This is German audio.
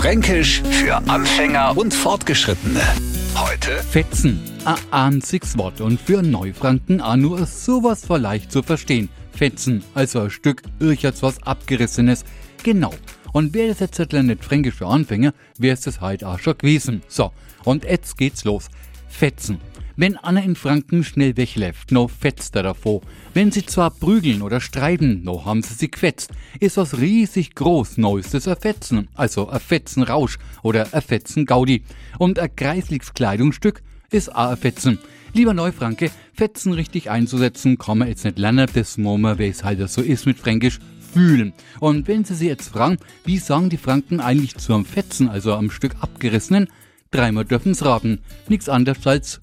Fränkisch für Anfänger und Fortgeschrittene. Heute Fetzen, ein einziges Wort und für Neufranken auch nur sowas leicht zu verstehen. Fetzen, also ein Stück irgendwas Abgerissenes. Genau. Und wer das jetzt nicht fränkisch für Anfänger, wäre es das halt auch schon gewesen. So, und jetzt geht's los. Fetzen. Wenn Anna in Franken schnell wegläuft, no fetzt er davor. Wenn sie zwar prügeln oder streiten, no haben sie sie quetzt. Ist was riesig groß, neuestes Erfetzen, also Erfetzen Rausch oder Erfetzen Gaudi. Und ein Kleidungsstück ist a Fetzen. Lieber Neufranke, Fetzen richtig einzusetzen, kann man jetzt nicht lernen, das man, wie es halt so ist mit Fränkisch, fühlen. Und wenn Sie sich jetzt fragen, wie sagen die Franken eigentlich zu einem Fetzen, also am Stück abgerissenen, dreimal dürfen's raten. Nichts anderes als